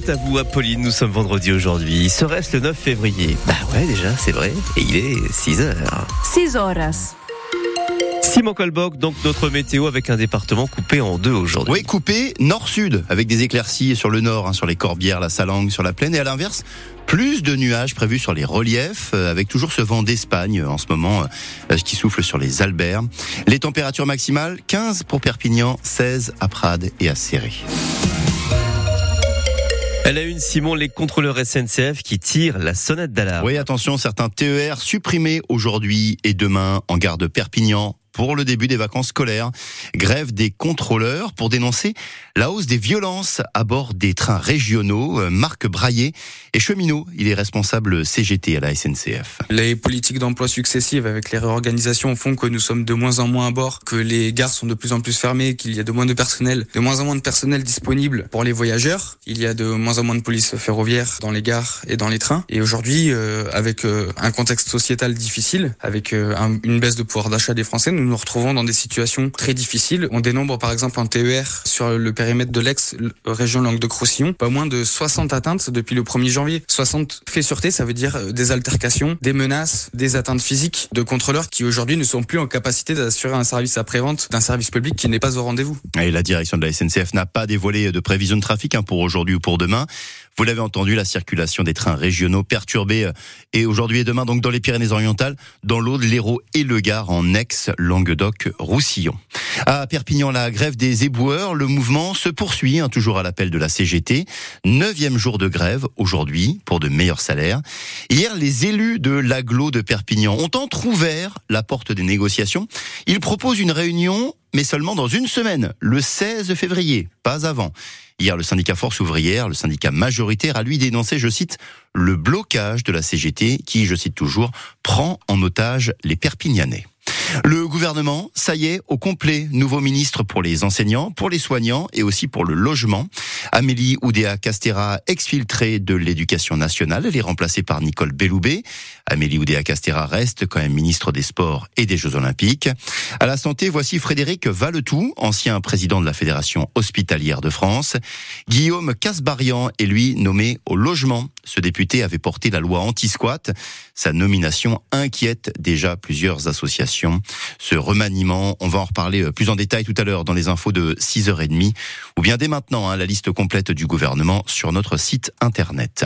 fête à vous, Apolline. Nous sommes vendredi aujourd'hui. Serait-ce le 9 février? Bah ouais, déjà, c'est vrai. Et il est 6 heures. 6 horas. Simon Colboc, donc notre météo avec un département coupé en deux aujourd'hui. Oui, coupé nord-sud, avec des éclaircies sur le nord, hein, sur les Corbières, la Salangue, sur la plaine, et à l'inverse, plus de nuages prévus sur les reliefs, euh, avec toujours ce vent d'Espagne euh, en ce moment euh, qui souffle sur les Alberts. Les températures maximales, 15 pour Perpignan, 16 à Prades et à Serré. Elle a une Simon, les contrôleurs SNCF qui tirent la sonnette d'alarme. Oui, attention, certains TER supprimés aujourd'hui et demain en gare de Perpignan, pour le début des vacances scolaires. Grève des contrôleurs pour dénoncer la hausse des violences à bord des trains régionaux. Euh, Marc Braillet est cheminot. Il est responsable CGT à la SNCF. Les politiques d'emploi successives avec les réorganisations font que nous sommes de moins en moins à bord, que les gares sont de plus en plus fermées, qu'il y a de moins de personnel, de moins en moins de personnel disponible pour les voyageurs. Il y a de moins en moins de police ferroviaire dans les gares et dans les trains. Et aujourd'hui, euh, avec euh, un contexte sociétal difficile, avec une baisse de pouvoir d'achat des Français, nous nous retrouvons dans des situations très difficiles. On dénombre par exemple en TER sur le périmètre de l'ex-région Languedoc-Roussillon pas moins de 60 atteintes depuis le 1er janvier. 60 faits sûreté, ça veut dire euh, des altercations, des menaces, des atteintes physiques de contrôleurs qui aujourd'hui ne sont plus en capacité d'assurer un service après-vente d'un service public qui n'est pas au rendez-vous. Et la direction de la SNCF n'a pas dévoilé de prévision de trafic hein, pour aujourd'hui ou pour demain. Vous l'avez entendu, la circulation des trains régionaux perturbée euh, et aujourd'hui et demain donc dans les Pyrénées-Orientales, dans l'Aude, l'Hérault et le Gard en ex-Languedoc-Roussillon. À Perpignan, la grève des éboueurs, le mouvement se poursuit, hein, toujours à l'appel de la CGT. Neuvième jour de grève aujourd'hui pour de meilleurs salaires. Hier, les élus de l'aglo de Perpignan ont entrouvert la porte des négociations. Ils proposent une réunion mais seulement dans une semaine, le 16 février, pas avant. Hier, le syndicat Force ouvrière, le syndicat majoritaire, a lui dénoncé, je cite, le blocage de la CGT qui, je cite toujours, prend en otage les Perpignanais. Le gouvernement, ça y est, au complet, nouveau ministre pour les enseignants, pour les soignants et aussi pour le logement. Amélie Oudéa Castera, exfiltrée de l'éducation nationale, elle est remplacée par Nicole Belloubet. Amélie Oudéa Castera reste quand même ministre des Sports et des Jeux Olympiques. À la santé, voici Frédéric Valetou, ancien président de la Fédération hospitalière de France. Guillaume Casbarian est lui nommé au logement. Ce député avait porté la loi anti-squat. Sa nomination inquiète déjà plusieurs associations. Ce remaniement, on va en reparler euh, plus en détail tout à l'heure dans les infos de 6h30 ou bien dès maintenant hein, la liste complète du gouvernement sur notre site internet.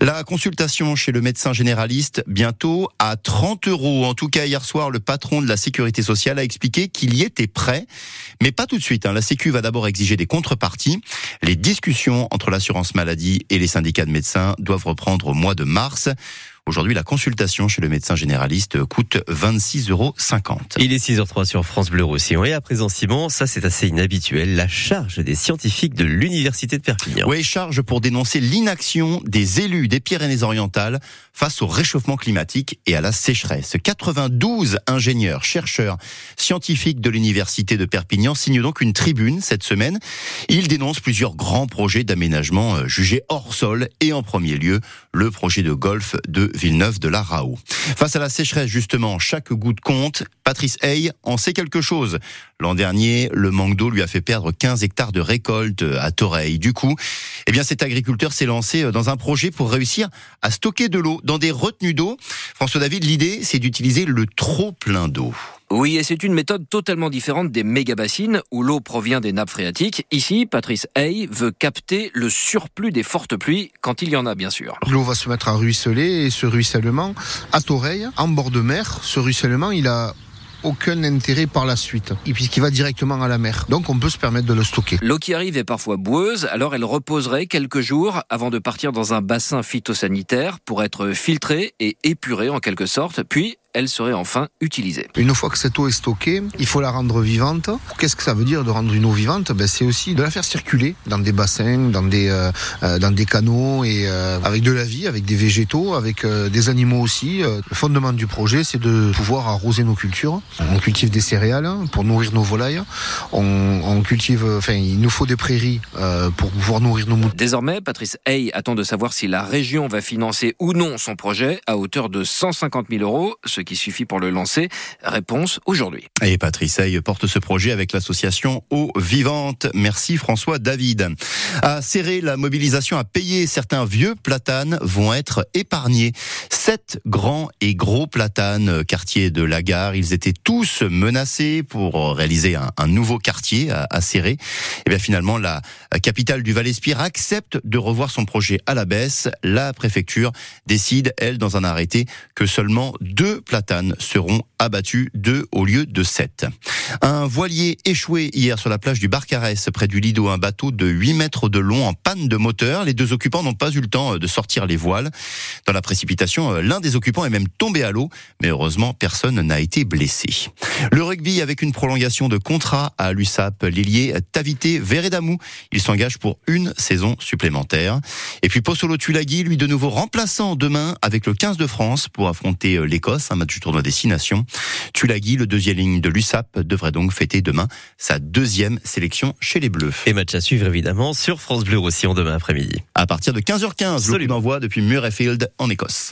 La consultation chez le médecin généraliste bientôt à 30 euros. En tout cas, hier soir, le patron de la sécurité sociale a expliqué qu'il y était prêt, mais pas tout de suite. Hein. La Sécu va d'abord exiger des contreparties. Les discussions entre l'assurance maladie et les syndicats de médecins doivent reprendre au mois de mars. Aujourd'hui, la consultation chez le médecin généraliste coûte 26,50 euros. Il est 6h03 sur France Bleu Roussillon. Et à présent, Simon, ça c'est assez inhabituel, la charge des scientifiques de l'Université de Perpignan. Oui, charge pour dénoncer l'inaction des élus des Pyrénées-Orientales face au réchauffement climatique et à la sécheresse. 92 ingénieurs, chercheurs, scientifiques de l'Université de Perpignan signent donc une tribune cette semaine. Ils dénoncent plusieurs grands projets d'aménagement euh, jugés hors sol et en premier lieu le projet de golf de Villeneuve de la Raoult. Face à la sécheresse, justement, chaque goutte compte. Patrice Hay en sait quelque chose. L'an dernier, le manque d'eau lui a fait perdre 15 hectares de récolte à Toreil. Du coup, eh bien, cet agriculteur s'est lancé dans un projet pour réussir à stocker de l'eau dans des retenues d'eau. François David, l'idée, c'est d'utiliser le trop plein d'eau. Oui, et c'est une méthode totalement différente des méga-bassines où l'eau provient des nappes phréatiques. Ici, Patrice Hay veut capter le surplus des fortes pluies quand il y en a, bien sûr. L'eau va se mettre à ruisseler et ce ruissellement, à Toreil, en bord de mer, ce ruissellement, il a aucun intérêt par la suite, puisqu'il va directement à la mer. Donc on peut se permettre de le stocker. L'eau qui arrive est parfois boueuse, alors elle reposerait quelques jours avant de partir dans un bassin phytosanitaire pour être filtrée et épurée en quelque sorte, puis elle serait enfin utilisée. Une fois que cette eau est stockée, il faut la rendre vivante. Qu'est-ce que ça veut dire de rendre une eau vivante? Ben, C'est aussi de la faire circuler dans des bassins, dans des, euh, euh, dans des canaux, et euh, avec de la vie, avec des végétaux, avec des animaux aussi. Le fondement du projet, c'est de pouvoir arroser nos cultures. On cultive des céréales pour nourrir nos volailles. On, on cultive, enfin, il nous faut des prairies pour pouvoir nourrir nos moutons. Désormais, Patrice Hay attend de savoir si la région va financer ou non son projet à hauteur de 150 000 euros, ce qui suffit pour le lancer. Réponse aujourd'hui. Et Patrice Hay porte ce projet avec l'association Eau Vivante. Merci François David. À serrer la mobilisation à payer, certains vieux platanes vont être épargnés. Sept grands et gros platanes, quartier de la gare, ils étaient tous menacés pour réaliser un, nouveau quartier à, à serrer. Et bien finalement, la capitale du Val-Espire accepte de revoir son projet à la baisse. La préfecture décide, elle, dans un arrêté, que seulement deux platanes seront abattus, deux au lieu de sept. Un voilier échoué hier sur la plage du Barcarès, près du Lido, un bateau de 8 mètres de long en panne de moteur. Les deux occupants n'ont pas eu le temps de sortir les voiles. Dans la précipitation, l'un des occupants est même tombé à l'eau, mais heureusement, personne n'a été blessé. Le rugby avec une prolongation de contrat à l'USAP, l'ailier Tavité Veredamou. Il s'engage pour une saison supplémentaire. Et puis Possolo Tulagi, lui de nouveau remplaçant demain avec le 15 de France pour affronter l'Écosse, un match du tournoi Destination. Tulagi, le deuxième ligne de l'USAP, devrait donc fêter demain sa deuxième sélection chez les Bleus. Et match à suivre évidemment sur France Bleu Roussillon demain après-midi. À partir de 15h15, le coup d'envoi depuis Murrayfield en Écosse.